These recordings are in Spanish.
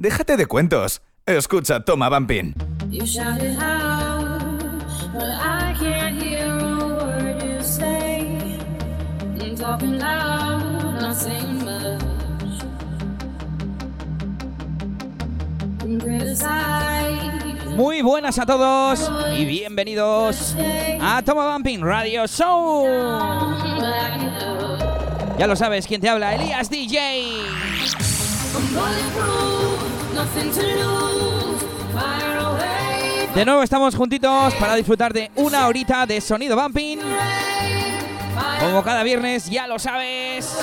Déjate de cuentos. Escucha Toma. Criticize, Muy buenas a todos y bienvenidos a Toma Bumping Radio Show. Ya lo sabes, quién te habla, Elías DJ. De nuevo estamos juntitos para disfrutar de una horita de sonido bumping. Como cada viernes, ya lo sabes.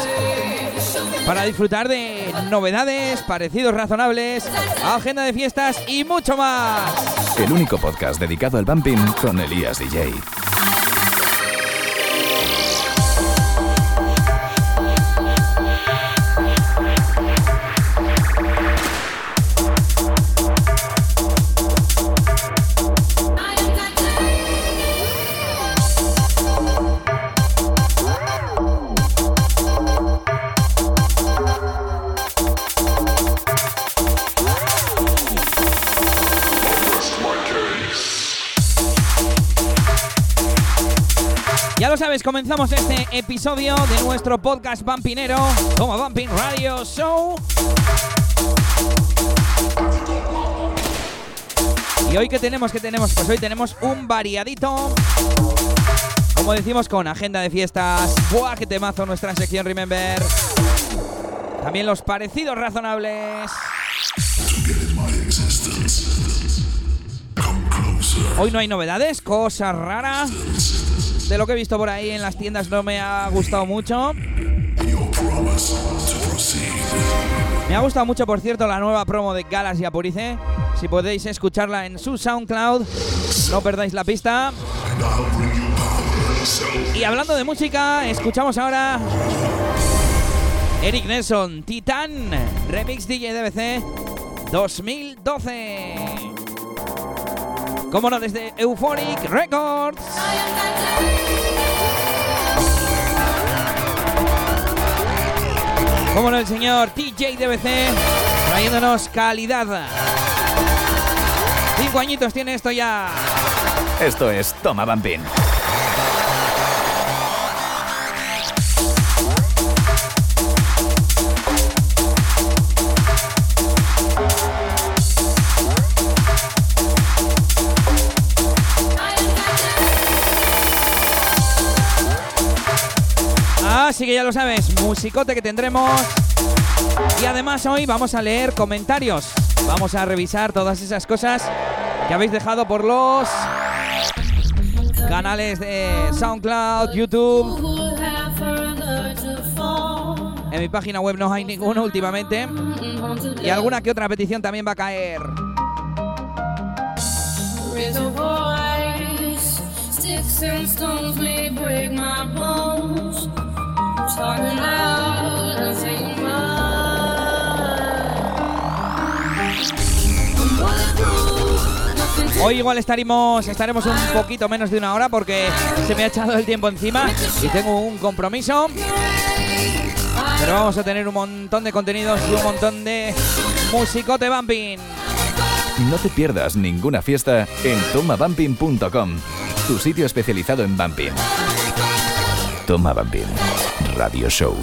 Para disfrutar de novedades, parecidos razonables, agenda de fiestas y mucho más. El único podcast dedicado al bumping con Elías DJ. Comenzamos este episodio de nuestro podcast Bumpinero, como Bumping Radio Show. Y hoy que tenemos, que tenemos, pues hoy tenemos un variadito. Como decimos, con agenda de fiestas. ¡Buah, qué temazo nuestra sección Remember! También los parecidos razonables. Hoy no hay novedades, cosa rara. De lo que he visto por ahí en las tiendas no me ha gustado mucho. Me ha gustado mucho, por cierto, la nueva promo de Galas y Apurice. Si podéis escucharla en su SoundCloud, no perdáis la pista. Y hablando de música, escuchamos ahora Eric Nelson, Titan, Remix DJ DBC 2012. Como no, desde Euphoric Records. Como el señor TJ DBC trayéndonos calidad. Cinco añitos tiene esto ya. Esto es Toma Bumping. Que ya lo sabes, musicote que tendremos. Y además hoy vamos a leer comentarios. Vamos a revisar todas esas cosas que habéis dejado por los canales de SoundCloud, YouTube. En mi página web no hay ninguno últimamente. Y alguna que otra petición también va a caer. Hoy igual estaremos, estaremos un poquito menos de una hora porque se me ha echado el tiempo encima y tengo un compromiso. Pero vamos a tener un montón de contenidos y un montón de musicote bumping. No te pierdas ninguna fiesta en tomabumping.com, tu sitio especializado en bumping. Toma Bumping Radio Show.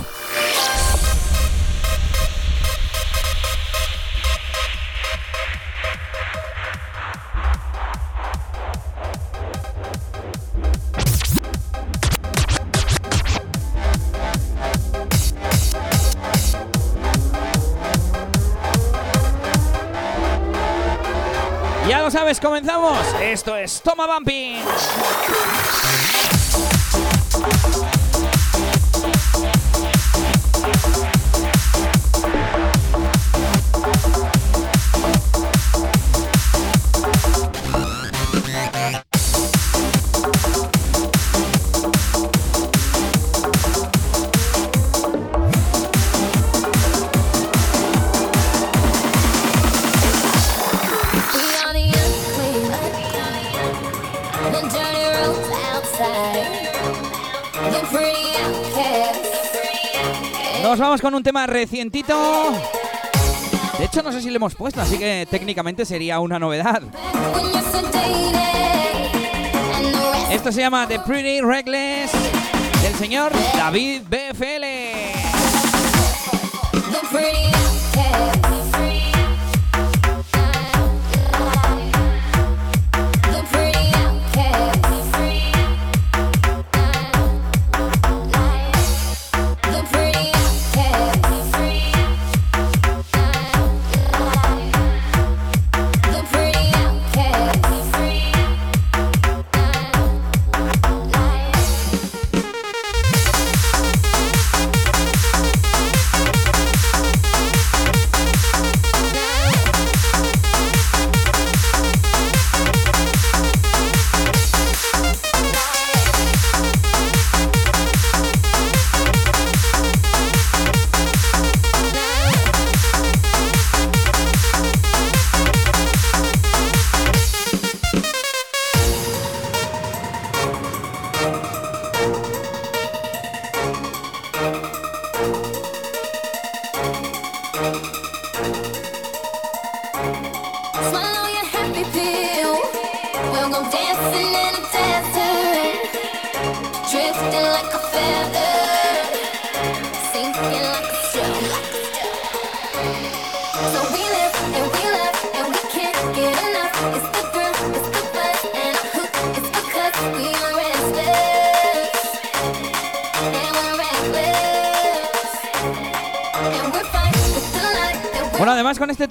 Ya lo sabes, comenzamos. Esto es Toma Bumping. Con un tema recientito. De hecho, no sé si lo hemos puesto, así que técnicamente sería una novedad. Esto se llama The Pretty Reckless del señor David BFL.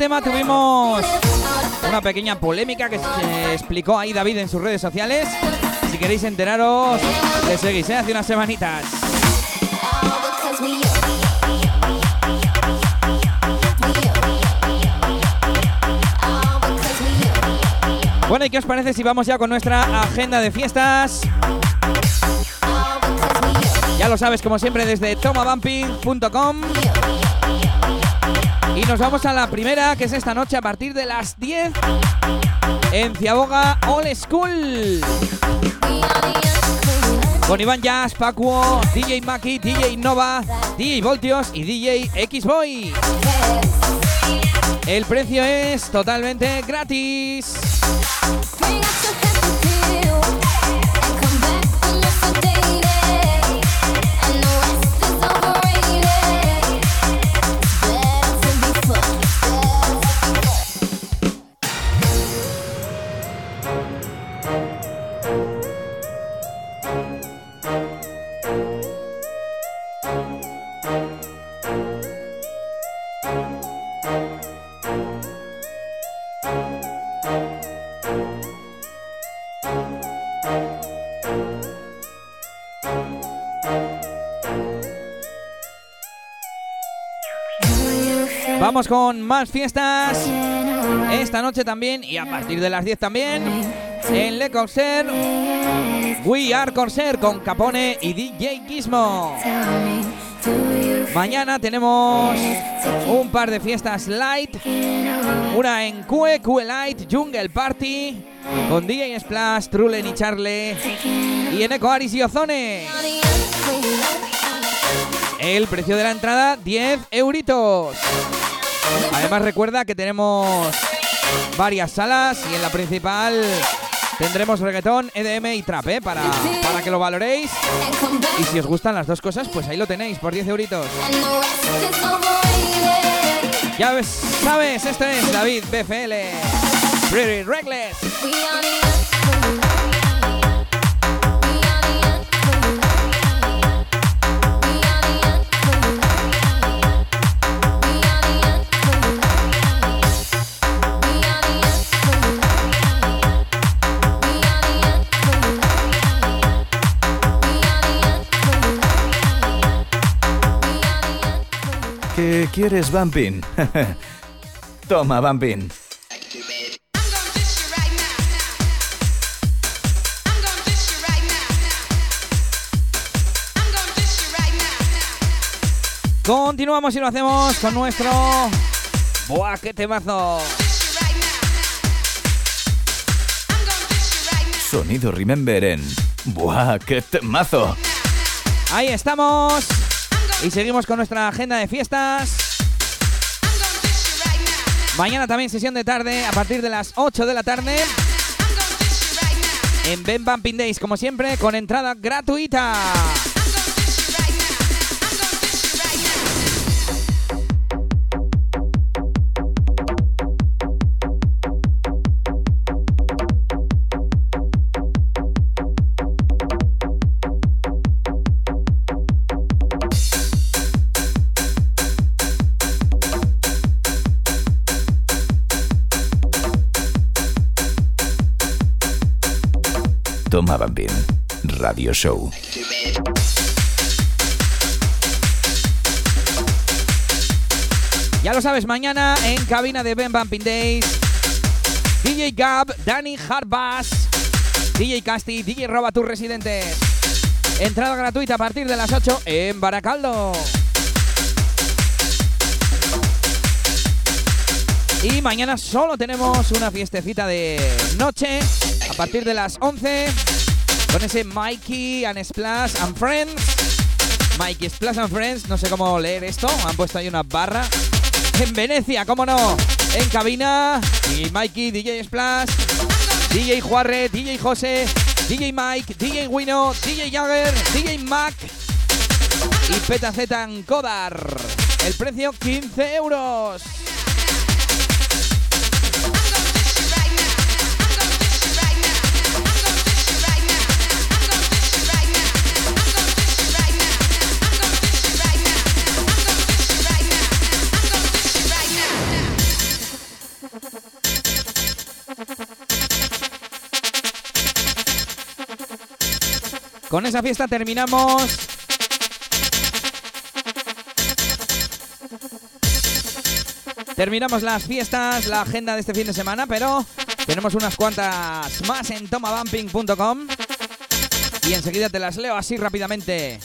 Tema tuvimos una pequeña polémica que se explicó ahí David en sus redes sociales. Si queréis enteraros, le seguís, ¿eh? Hace unas semanitas. Bueno, ¿y qué os parece si vamos ya con nuestra agenda de fiestas? Ya lo sabes, como siempre, desde tomabumping.com. Y nos vamos a la primera, que es esta noche a partir de las 10 en Ciaboga All School. Con Iván Jazz, Pacuo, DJ Maki, DJ Nova, DJ Voltios y DJ X-Boy. El precio es totalmente gratis. Con más fiestas. Esta noche también y a partir de las 10 también. En Le Corsair. We Are Corsair con Capone y DJ Gizmo. Mañana tenemos un par de fiestas light. Una en QE, QE Light, Jungle Party. Con DJ Splash, Trulen y Charlie. Y en Eco Aris y Ozone. El precio de la entrada, 10 euritos. Además recuerda que tenemos varias salas y en la principal tendremos reggaetón, EDM y trap, ¿eh? para, para que lo valoréis. Y si os gustan las dos cosas, pues ahí lo tenéis por 10 euritos. Ya ves, sabes, esto es David BFL. Pretty Reckless. ¿Qué quieres, Bumping? Toma, Bumping. Continuamos y lo hacemos con nuestro. ¡Buah, qué temazo! Sonido Remember en. ¡Buah, qué temazo! Ahí estamos. Y seguimos con nuestra agenda de fiestas. Mañana también sesión de tarde a partir de las 8 de la tarde en Ben Bumping Days, como siempre, con entrada gratuita. Toma Bambín Radio Show. Ya lo sabes, mañana en cabina de Ben Bumping Days, DJ Gab, Danny Harbas, DJ Casti, DJ Roba tus residentes. Entrada gratuita a partir de las 8 en Baracaldo. Y mañana solo tenemos una fiestecita de noche a partir de las 11 con ese Mikey and Splash and Friends. Mikey Splash and Friends, no sé cómo leer esto, han puesto ahí una barra. En Venecia, cómo no, en cabina, DJ Mikey, DJ Splash, DJ Juarre, DJ José, DJ Mike, DJ Wino, DJ Jagger, DJ Mac y Peta Z en Kodar. El precio 15 euros. Con esa fiesta terminamos. Terminamos las fiestas, la agenda de este fin de semana, pero tenemos unas cuantas más en tomabumping.com y enseguida te las leo así rápidamente.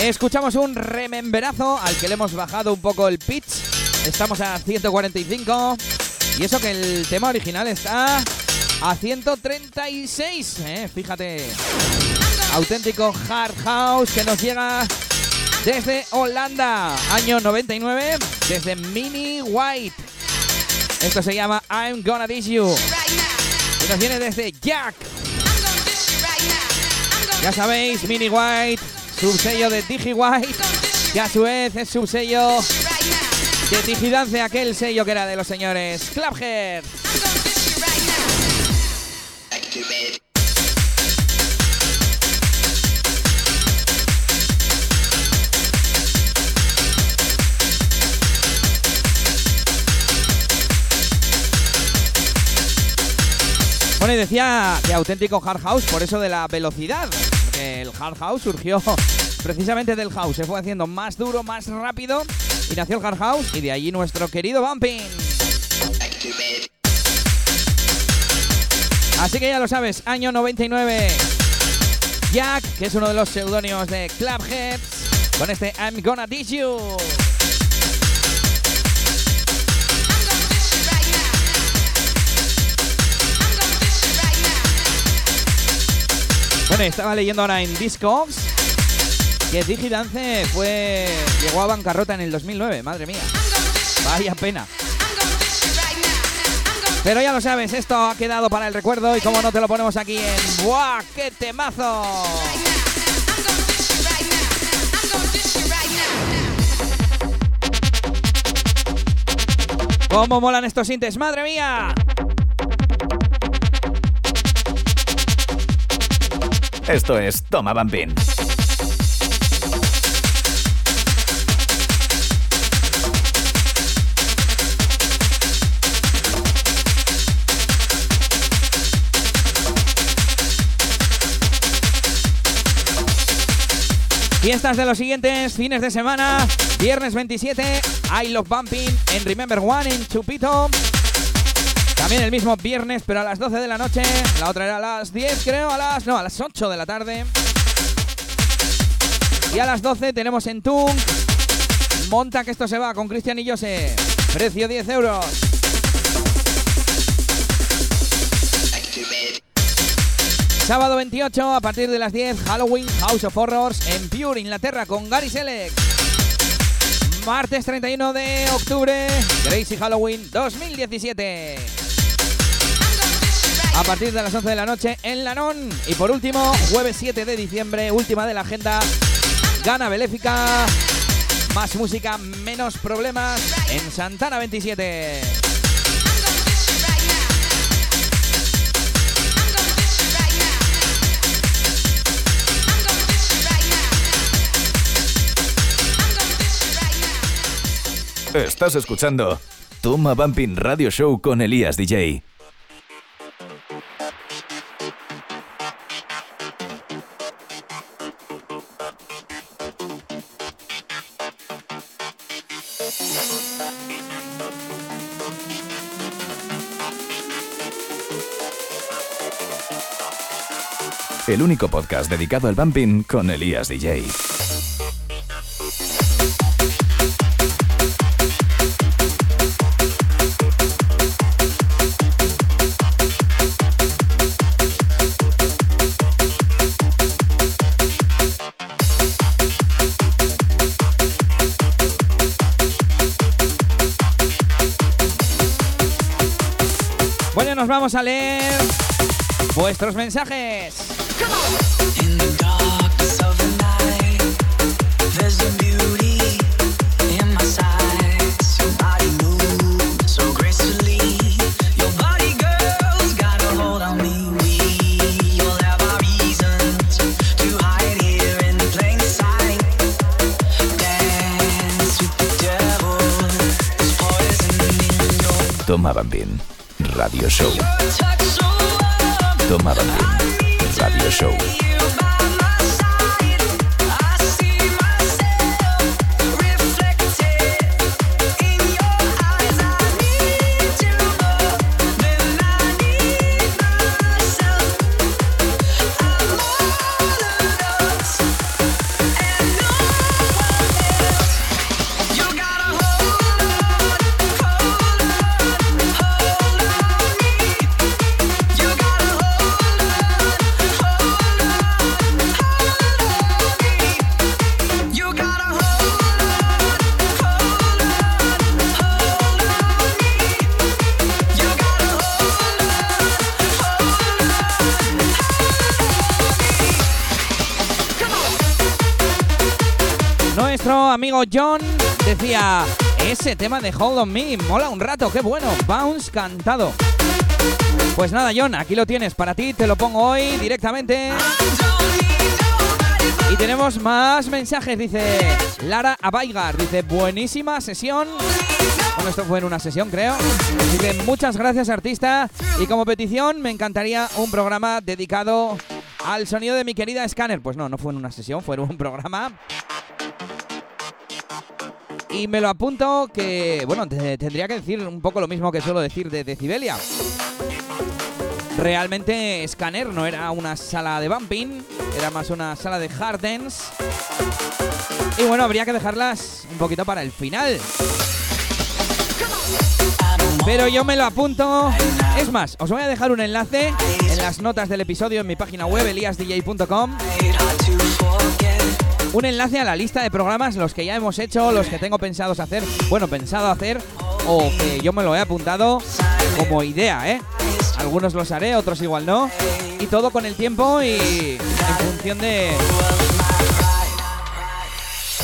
Escuchamos un rememberazo al que le hemos bajado un poco el pitch. Estamos a 145 y eso que el tema original está a 136, ¿eh? fíjate. Auténtico hard house que nos llega desde Holanda, año 99, desde Mini White. Esto se llama I'm Gonna Dish You y nos viene desde Jack. Ya sabéis, Mini White, subsello de Digi White, que a su vez es subsello de Digidance, aquel sello que era de los señores Clubhead. Bueno, y decía que auténtico hard house por eso de la velocidad. Porque el hard house surgió precisamente del house. Se fue haciendo más duro, más rápido. Y nació el hard house. Y de allí nuestro querido bumping. Así que ya lo sabes, año 99. Jack, que es uno de los seudónimos de Clubheads. Con este I'm Gonna Dish You. Bueno, estaba leyendo ahora en Discogs que Digidance fue llegó a bancarrota en el 2009, madre mía. Vaya pena. Pero ya lo sabes, esto ha quedado para el recuerdo y como no te lo ponemos aquí en ¡Buah, qué temazo! ¿Cómo molan estos sintes, madre mía? Esto es Toma Bambín. Fiestas de los siguientes fines de semana. Viernes 27, I Love Bumping en Remember One en Chupito. También el mismo viernes, pero a las 12 de la noche. La otra era a las 10, creo, a las. No, a las 8 de la tarde. Y a las 12 tenemos en Tung. Monta que esto se va con Cristian y Jose. Precio 10 euros. Sábado 28 a partir de las 10, Halloween House of Horrors en Pure, Inglaterra con Gary Selleck. Martes 31 de octubre, Crazy Halloween 2017. A partir de las 11 de la noche en Lanón. Y por último, jueves 7 de diciembre, última de la agenda, Gana Beléfica. Más música, menos problemas en Santana 27. Estás escuchando Toma Bumping Radio Show con Elías DJ. El único podcast dedicado al bumping con Elías DJ. Nos vamos a leer vuestros mensajes. In the Radio Show. Toma Radio Show. John decía, ese tema de Hold on Me, mola un rato, qué bueno, Bounce cantado. Pues nada, John, aquí lo tienes para ti, te lo pongo hoy directamente. Y tenemos más mensajes, dice Lara Abaigar, dice, buenísima sesión. Bueno, esto fue en una sesión, creo. Dice, muchas gracias, artista. Y como petición, me encantaría un programa dedicado al sonido de mi querida Scanner. Pues no, no fue en una sesión, fue en un programa. Y me lo apunto que, bueno, te- tendría que decir un poco lo mismo que suelo decir de Decibelia. Realmente Scanner no era una sala de bumping, era más una sala de hard dance. Y bueno, habría que dejarlas un poquito para el final. Pero yo me lo apunto. Es más, os voy a dejar un enlace en las notas del episodio en mi página web eliasdj.com. Un enlace a la lista de programas, los que ya hemos hecho, los que tengo pensados hacer, bueno, pensado hacer, o que yo me lo he apuntado como idea, ¿eh? Algunos los haré, otros igual no. Y todo con el tiempo y en función de.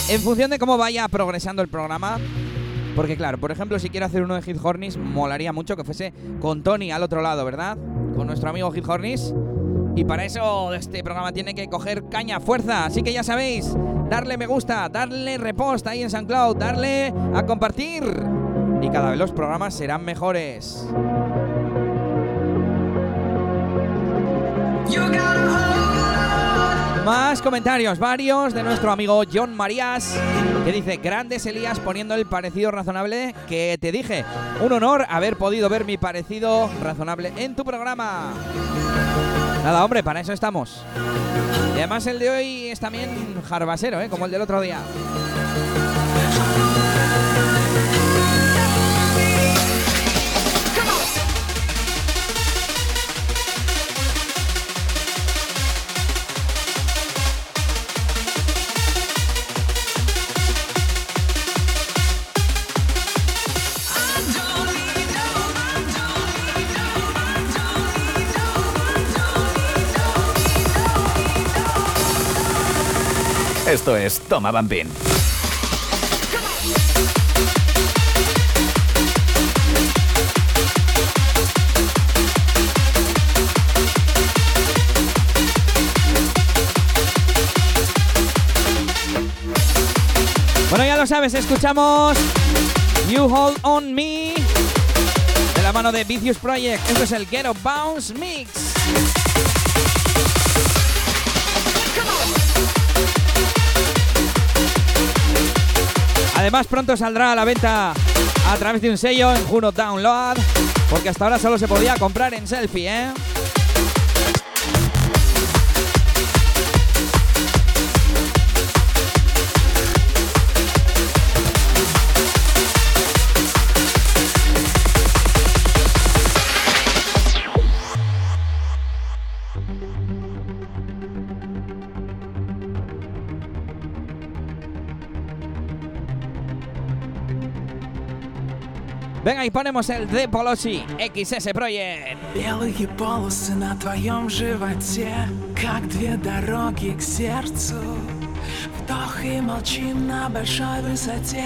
En función de cómo vaya progresando el programa. Porque claro, por ejemplo, si quiero hacer uno de Hit Hornis, molaría mucho que fuese con Tony al otro lado, ¿verdad? Con nuestro amigo Hit Hornis. Y para eso este programa tiene que coger caña, fuerza. Así que ya sabéis, darle me gusta, darle repost ahí en SoundCloud, darle a compartir. Y cada vez los programas serán mejores. Más comentarios, varios de nuestro amigo John Marías, que dice, grandes Elías poniendo el parecido razonable que te dije. Un honor haber podido ver mi parecido razonable en tu programa. Nada, hombre, para eso estamos. Y además el de hoy es también jarbasero, ¿eh? como el del otro día. Es Toma Bumping. Bueno, ya lo sabes, escuchamos You Hold On Me de la mano de Vicious Project. Esto es el Ghetto Bounce Mix. Además, pronto saldrá a la venta a través de un sello en Juno Download, porque hasta ahora solo se podía comprar en selfie, ¿eh? Venga, y ponemos el de Polosi XS Project. Белые полосы на твоем животе, как две дороги к сердцу. Вдох и молчим на большой высоте,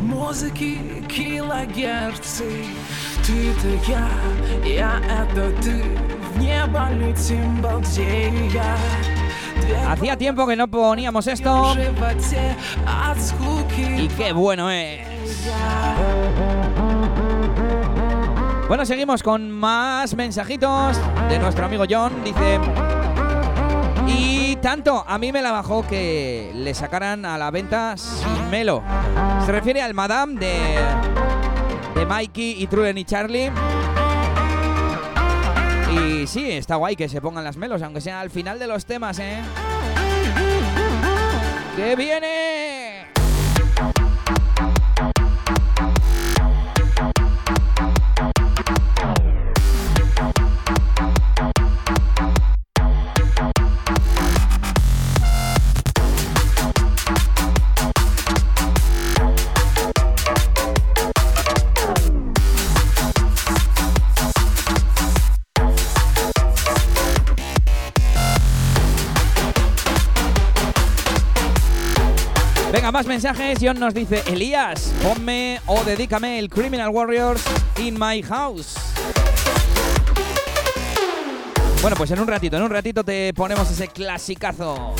музыки килогерцы. Ты это я, я это ты, в небо летим, балдея. Две Hacía tiempo que no poníamos в esto животе от скуки. y qué bueno es. Bueno, seguimos con más mensajitos de nuestro amigo John. Dice... Y tanto, a mí me la bajó que le sacaran a la venta sin melo. Se refiere al Madame de, de Mikey y Trulen y Charlie. Y sí, está guay que se pongan las melos, aunque sea al final de los temas, ¿eh? ¡Que viene! Más mensajes. John nos dice, Elías, ponme o dedícame el Criminal Warriors in my house. Bueno, pues en un ratito, en un ratito te ponemos ese clasicazo.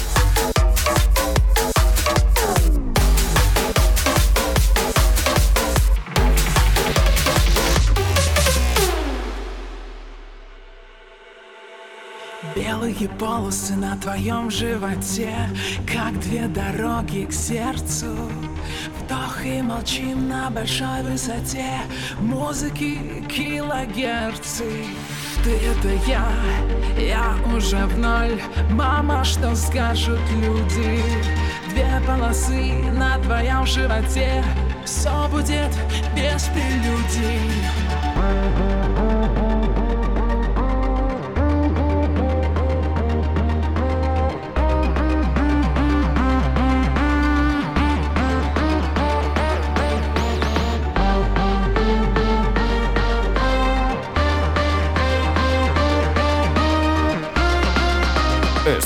Белые полосы на твоем животе, как две дороги к сердцу. Вдох и молчим на большой высоте, музыки килогерцы. Ты это я, я уже в ноль. Мама, что скажут люди? Две полосы на твоем животе, все будет без прелюдий.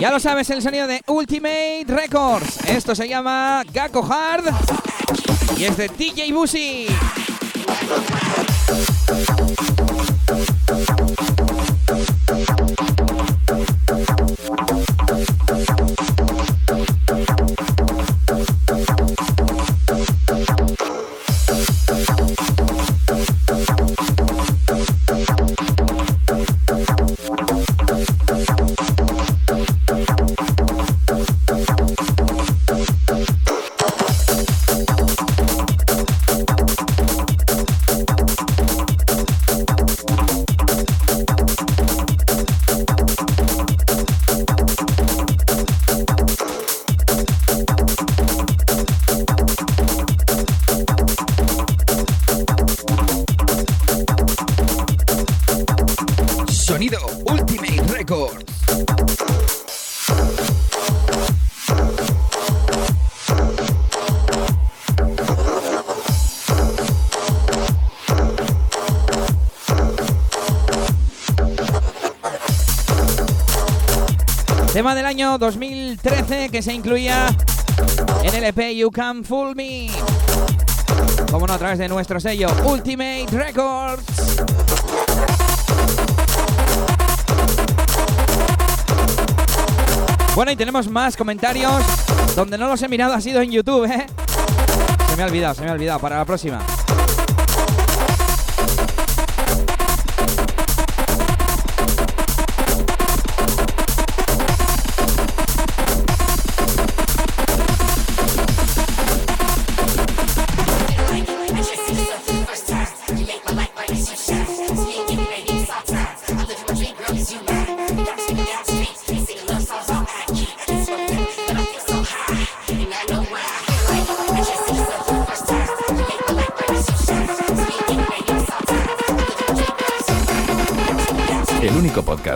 Ya lo sabes, el sonido de Ultimate Records. Esto se llama Gakko Hard y es de DJ Busi. Año 2013 que se incluía en el EP You Can Fool Me. Como no, a través de nuestro sello Ultimate Records. Bueno, y tenemos más comentarios. Donde no los he mirado ha sido en YouTube, ¿eh? Se me ha olvidado, se me ha olvidado. Para la próxima.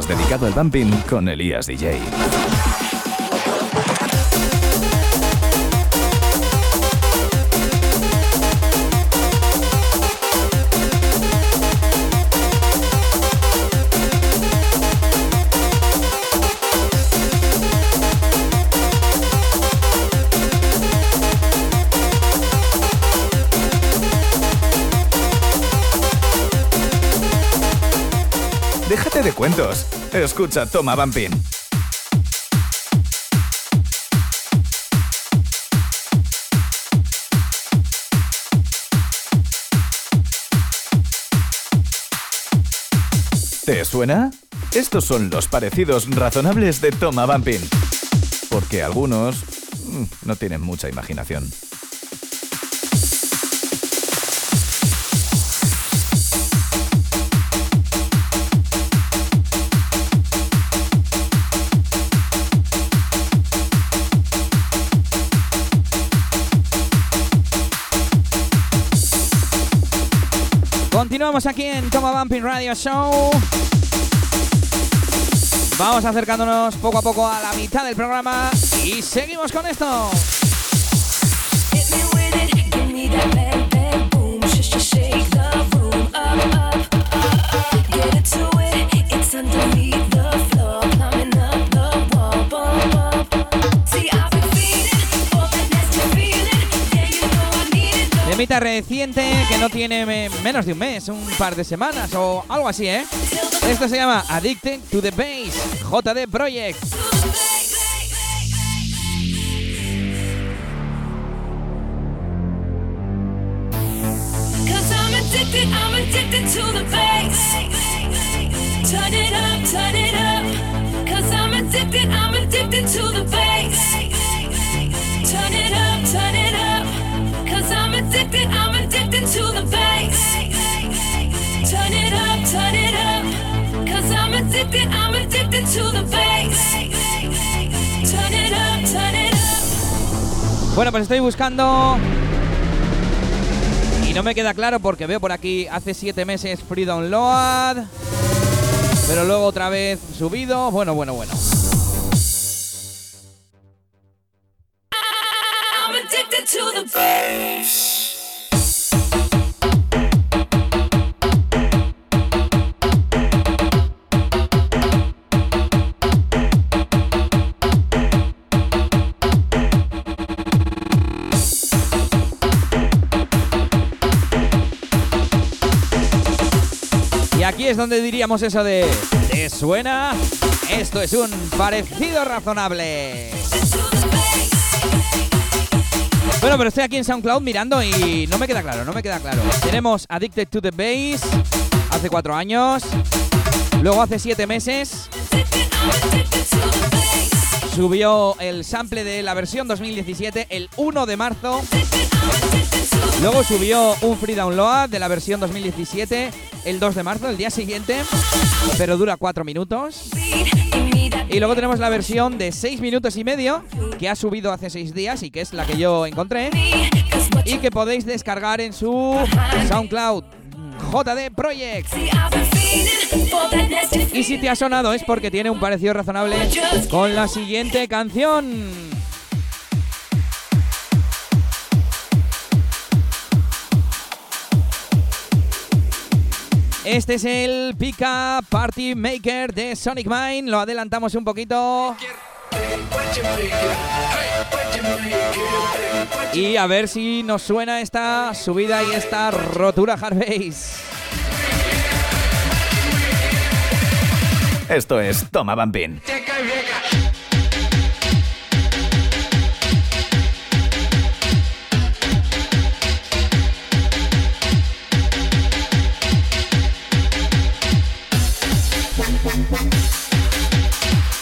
Dedicado al bumping con Elías DJ. De cuentos. Escucha Toma Bumping. ¿Te suena? Estos son los parecidos razonables de Toma Bumping. Porque algunos mm, no tienen mucha imaginación. Continuamos aquí en Toma Bumping Radio Show. Vamos acercándonos poco a poco a la mitad del programa y seguimos con esto. Reciente que no tiene me- menos de un mes, un par de semanas o algo así, ¿eh? Esto se llama Addicted to the Bass, JD Project. Bueno, pues estoy buscando. Y no me queda claro porque veo por aquí hace 7 meses free download. Pero luego otra vez subido. Bueno, bueno, bueno. Aquí es donde diríamos eso de ¿Te suena? Esto es un parecido razonable. Bueno, pero estoy aquí en SoundCloud mirando y no me queda claro, no me queda claro. Tenemos Addicted to the Bass hace cuatro años. Luego hace siete meses subió el sample de la versión 2017 el 1 de marzo. Luego subió un free download de la versión 2017 el 2 de marzo, el día siguiente, pero dura 4 minutos. Y luego tenemos la versión de 6 minutos y medio que ha subido hace 6 días y que es la que yo encontré y que podéis descargar en su SoundCloud JD Project. Y si te ha sonado es porque tiene un parecido razonable con la siguiente canción. Este es el Pika Party Maker de Sonic Mind. Lo adelantamos un poquito. Y a ver si nos suena esta subida y esta rotura hard bass. Esto es Toma Bambín.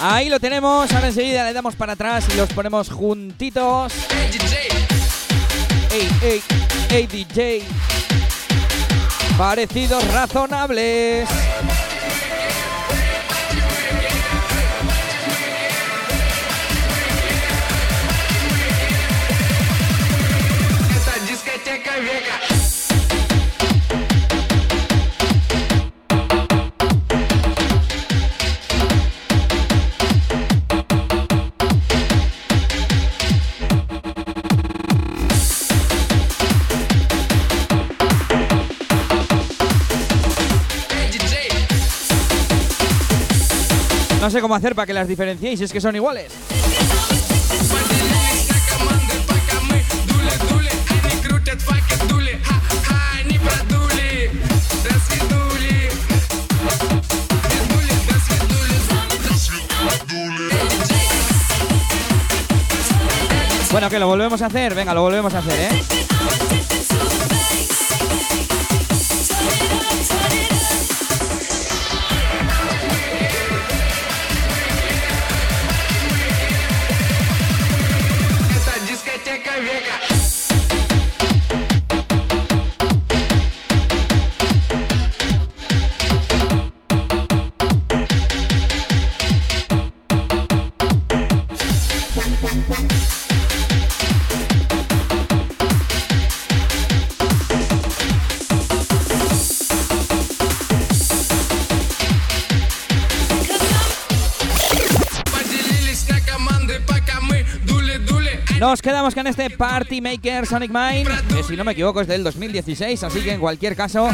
Ahí lo tenemos. Ahora enseguida le damos para atrás y los ponemos juntitos. Ey, ey, ey, DJ. Parecidos razonables. No sé cómo hacer para que las diferenciéis, es que son iguales. Bueno, que lo volvemos a hacer. Venga, lo volvemos a hacer, ¿eh? Nos quedamos con este Party Maker Sonic Mind, que si no me equivoco es del 2016, así que en cualquier caso,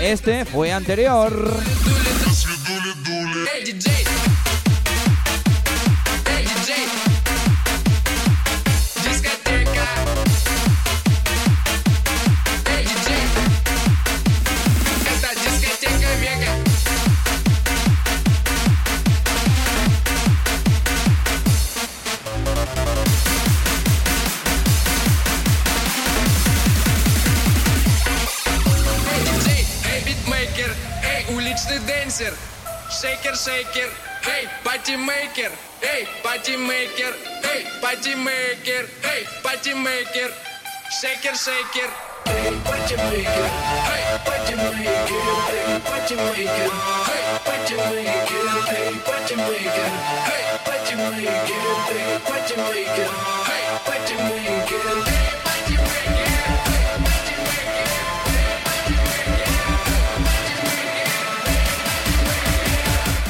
este fue anterior. dancer. Shaker, shaker, hey, party maker, hey, party maker, hey, party maker, hey, party maker. Shaker, shaker. Hey, party maker, hey, party maker, hey, party maker, hey, party maker, hey, party maker, hey, party maker, hey, party maker, hey, party maker.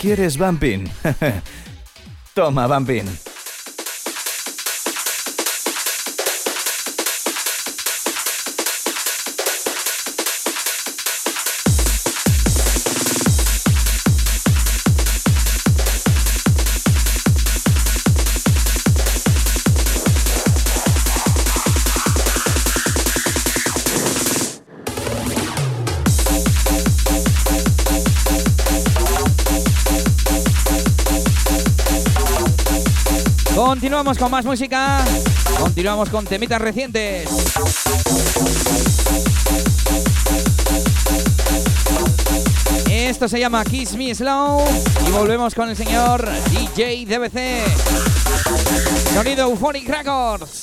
¿Quieres Bumping? Toma Bumping. Continuamos con más música. Continuamos con temitas recientes. Esto se llama Kiss Me Slow y volvemos con el señor DJ DBC. Sonido Euphonic Records.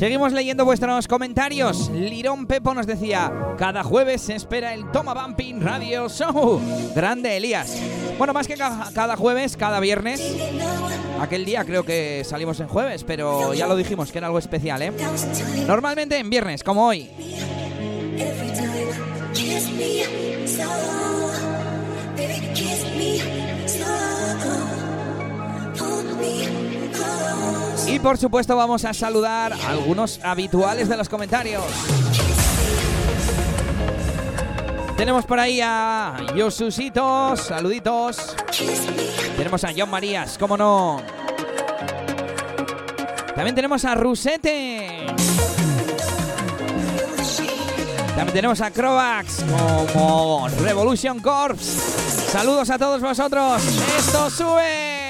Seguimos leyendo vuestros comentarios. Lirón Pepo nos decía, cada jueves se espera el Toma Bumping Radio Show. Grande Elías. Bueno, más que ca- cada jueves, cada viernes. Aquel día creo que salimos en jueves, pero ya lo dijimos que era algo especial, ¿eh? Normalmente en viernes, como hoy. Por supuesto vamos a saludar a algunos habituales de los comentarios. Tenemos por ahí a Yosusitos, saluditos. Tenemos a John Marías, cómo no. También tenemos a Rusete. También tenemos a Crovax como Revolution Corps. Saludos a todos vosotros. Esto sube.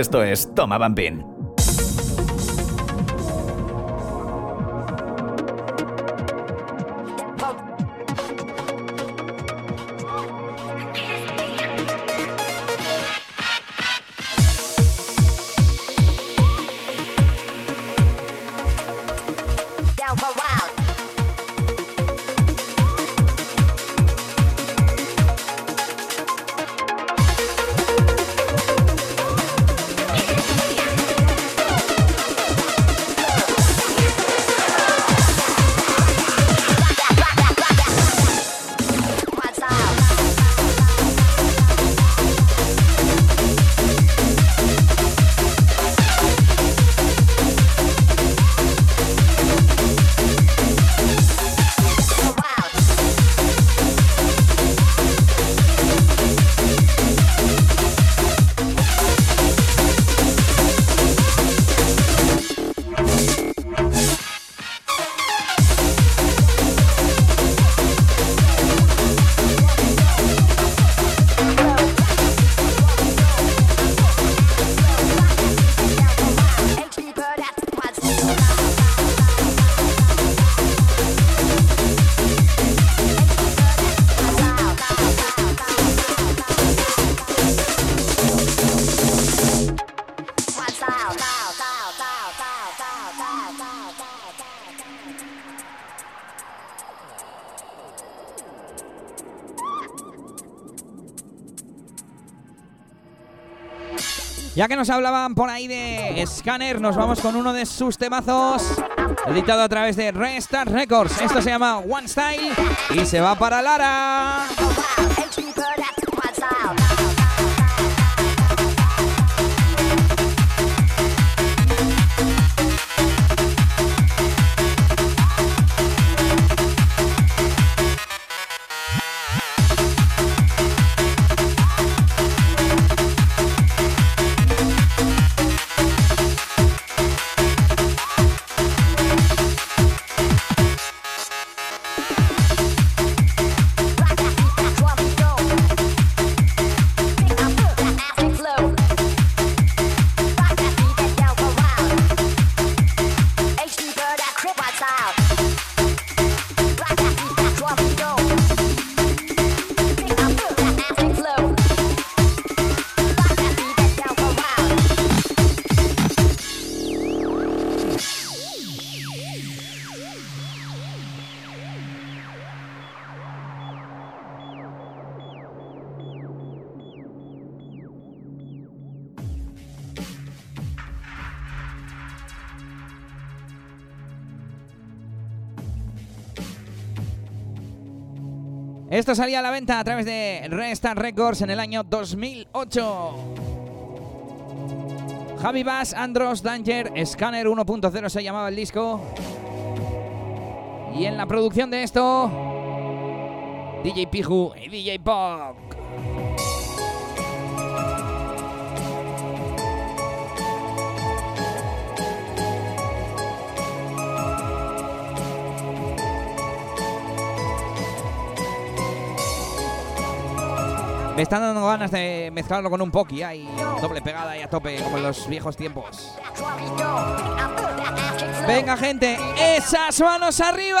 Esto es Toma Bumping. Ya que nos hablaban por ahí de Scanner, nos vamos con uno de sus temazos, editado a través de Restart Records. Esto se llama One Style y se va para Lara. Esto salía a la venta a través de Restart Records en el año 2008. Javi Bass, Andros, Danger, Scanner 1.0 se llamaba el disco. Y en la producción de esto, DJ Piju y DJ Pop. Están dando ganas de mezclarlo con un Poki ahí, doble pegada y a tope, como en los viejos tiempos. Venga, gente, esas manos arriba.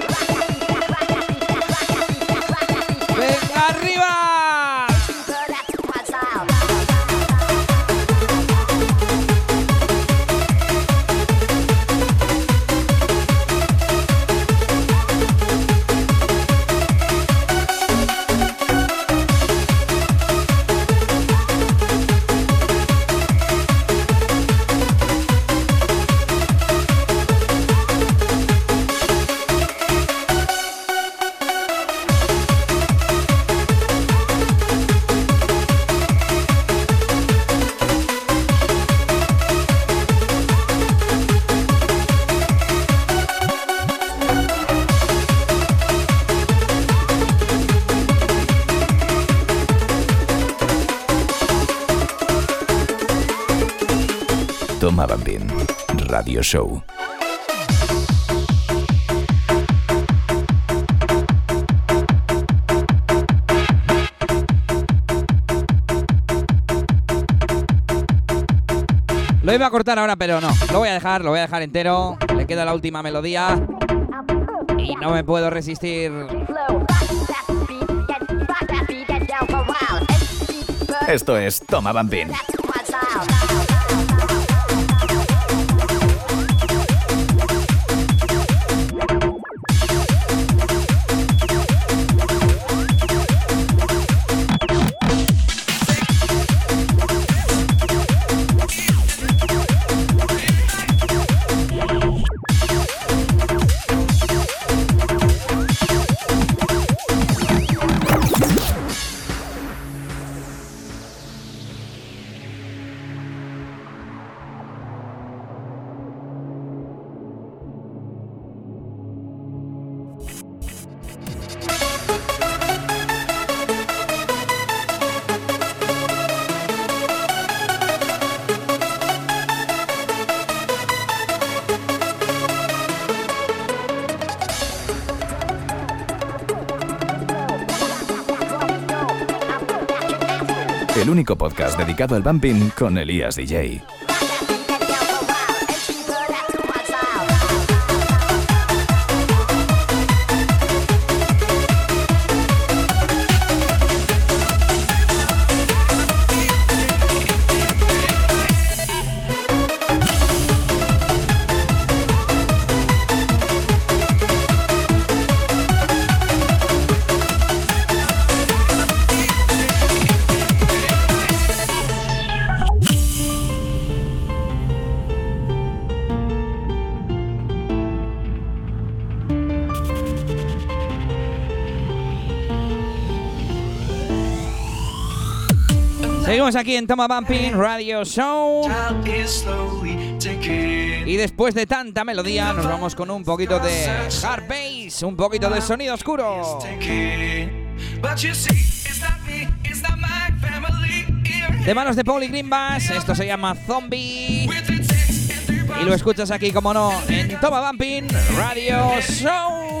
Lo iba a cortar ahora, pero no. Lo voy a dejar, lo voy a dejar entero. Le queda la última melodía. Y no me puedo resistir. Esto es Toma Bumping. podcast dedicado al bumping con Elías DJ. Seguimos aquí en Toma Bumping Radio Show. Y después de tanta melodía, nos vamos con un poquito de hard bass, un poquito de sonido oscuro. De manos de Pauli Greenbass, esto se llama Zombie. Y lo escuchas aquí, como no, en Toma Bumping Radio Show.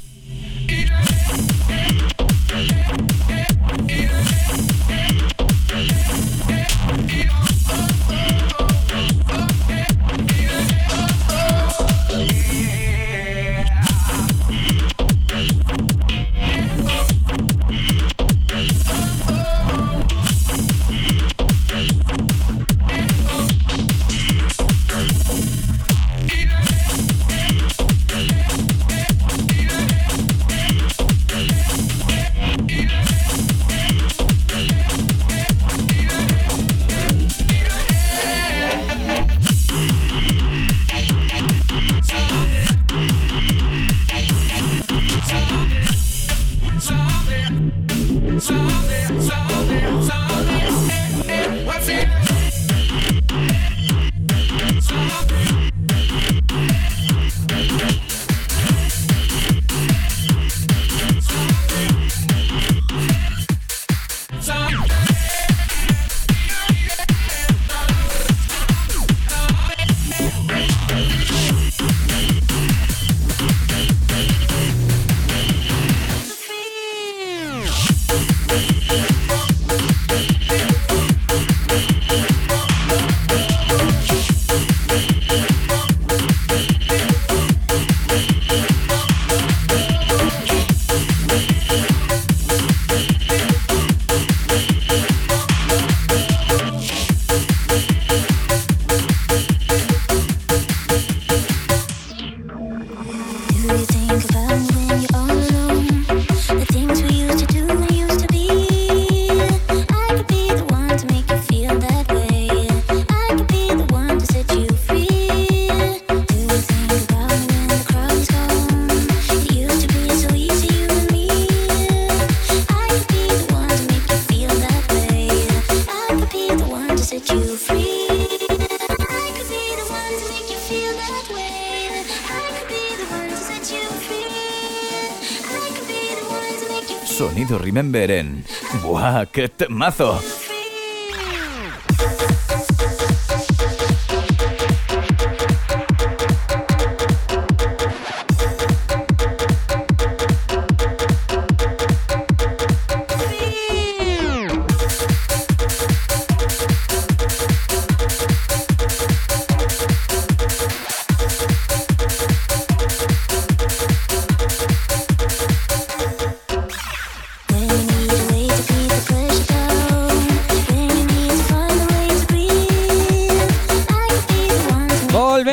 qué temazo. Este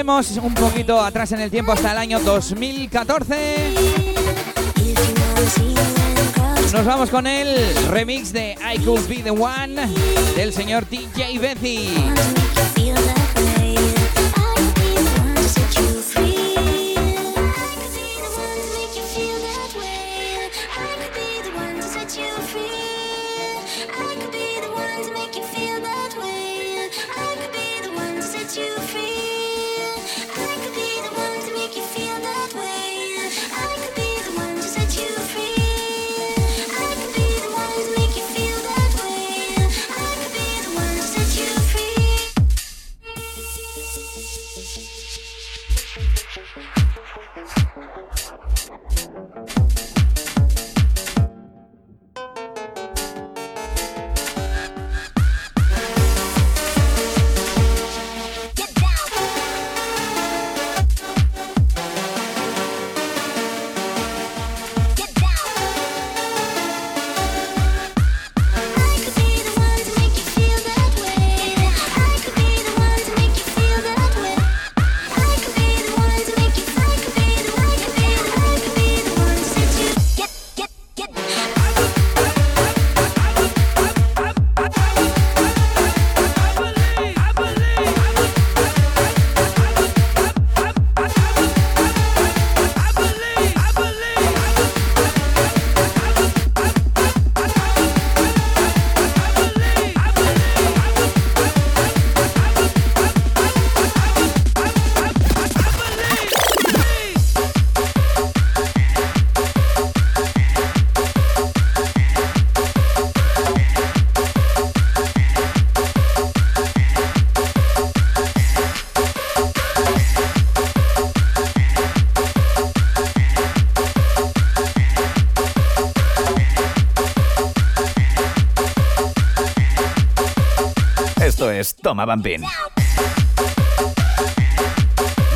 un poquito atrás en el tiempo hasta el año 2014. Nos vamos con el remix de I Could Be the One del señor DJ Betty.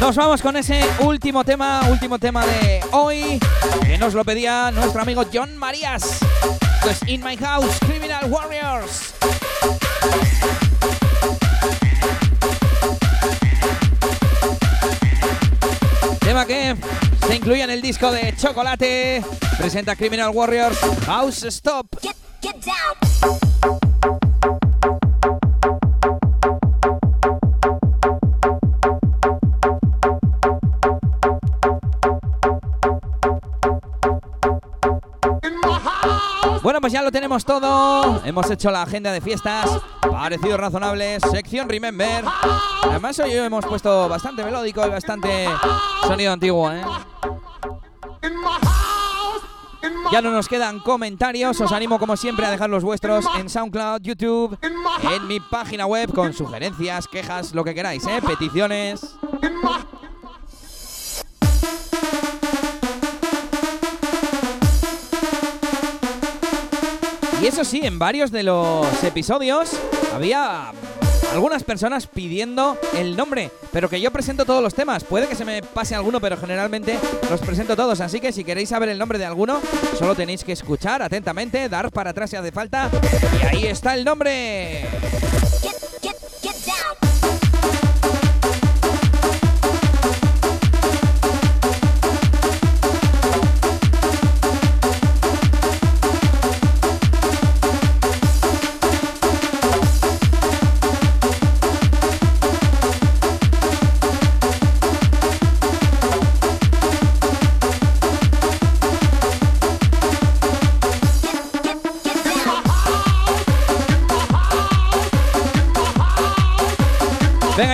Nos vamos con ese último tema, último tema de hoy, que nos lo pedía nuestro amigo John Marías. Pues In My House, Criminal Warriors. Tema que se incluye en el disco de Chocolate. Presenta Criminal Warriors House Stop. Tenemos todo. Hemos hecho la agenda de fiestas. Parecidos razonables. Sección Remember. Además, hoy hemos puesto bastante melódico y bastante sonido antiguo, ¿eh? Ya no nos quedan comentarios. Os animo, como siempre, a dejar los vuestros en SoundCloud, YouTube, en mi página web con sugerencias, quejas, lo que queráis, ¿eh? Peticiones. Y eso sí, en varios de los episodios había algunas personas pidiendo el nombre, pero que yo presento todos los temas. Puede que se me pase alguno, pero generalmente los presento todos. Así que si queréis saber el nombre de alguno, solo tenéis que escuchar atentamente, dar para atrás si hace falta. Y ahí está el nombre.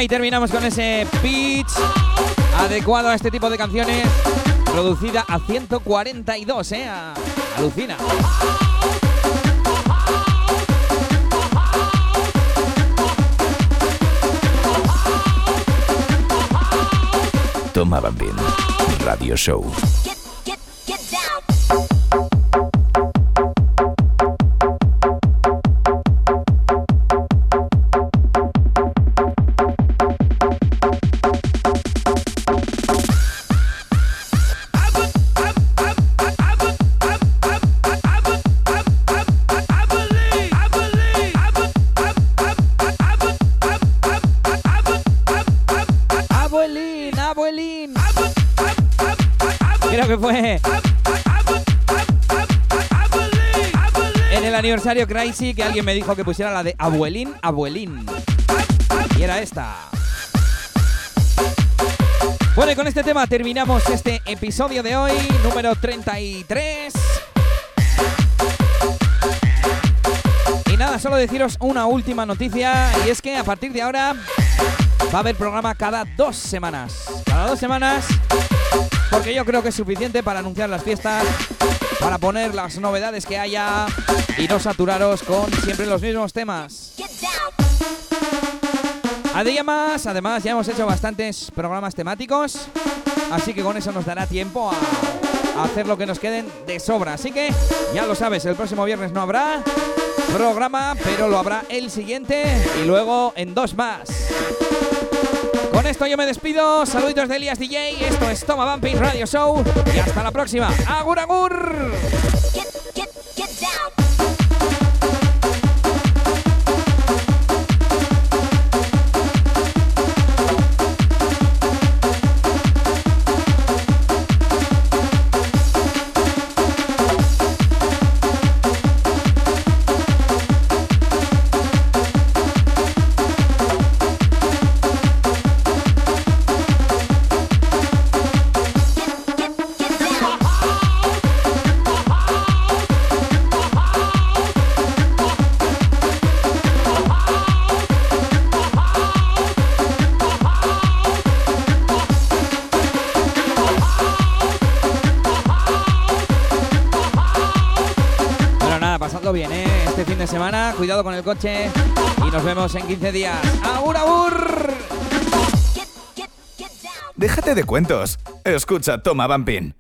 Terminamos con ese pitch adecuado a este tipo de canciones. Producida a 142, ¿eh? Alucina. Toma Bumping. Radio Show. Crazy que alguien me dijo que pusiera la de abuelín, abuelín. Y era esta. Bueno, y con este tema terminamos este episodio de hoy, número 33. Y nada, solo deciros una última noticia, y es que a partir de ahora va a haber programa cada dos semanas. Cada dos semanas, porque yo creo que es suficiente para anunciar las fiestas, para poner las novedades que haya y no saturaros con siempre los mismos temas. Down. Además, ya hemos hecho bastantes programas temáticos, así que con eso nos dará tiempo a, a hacer lo que nos queden de sobra. Así que ya lo sabes, el próximo viernes no habrá programa, pero lo habrá el siguiente y luego en dos más. Con esto yo me despido, saluditos de Elias DJ, esto es Toma Bumping Radio Show y hasta la próxima. ¡Agur, agur! Con el coche y nos vemos en 15 días. ¡Agur, agur! Déjate de cuentos. Escucha Toma Bumping.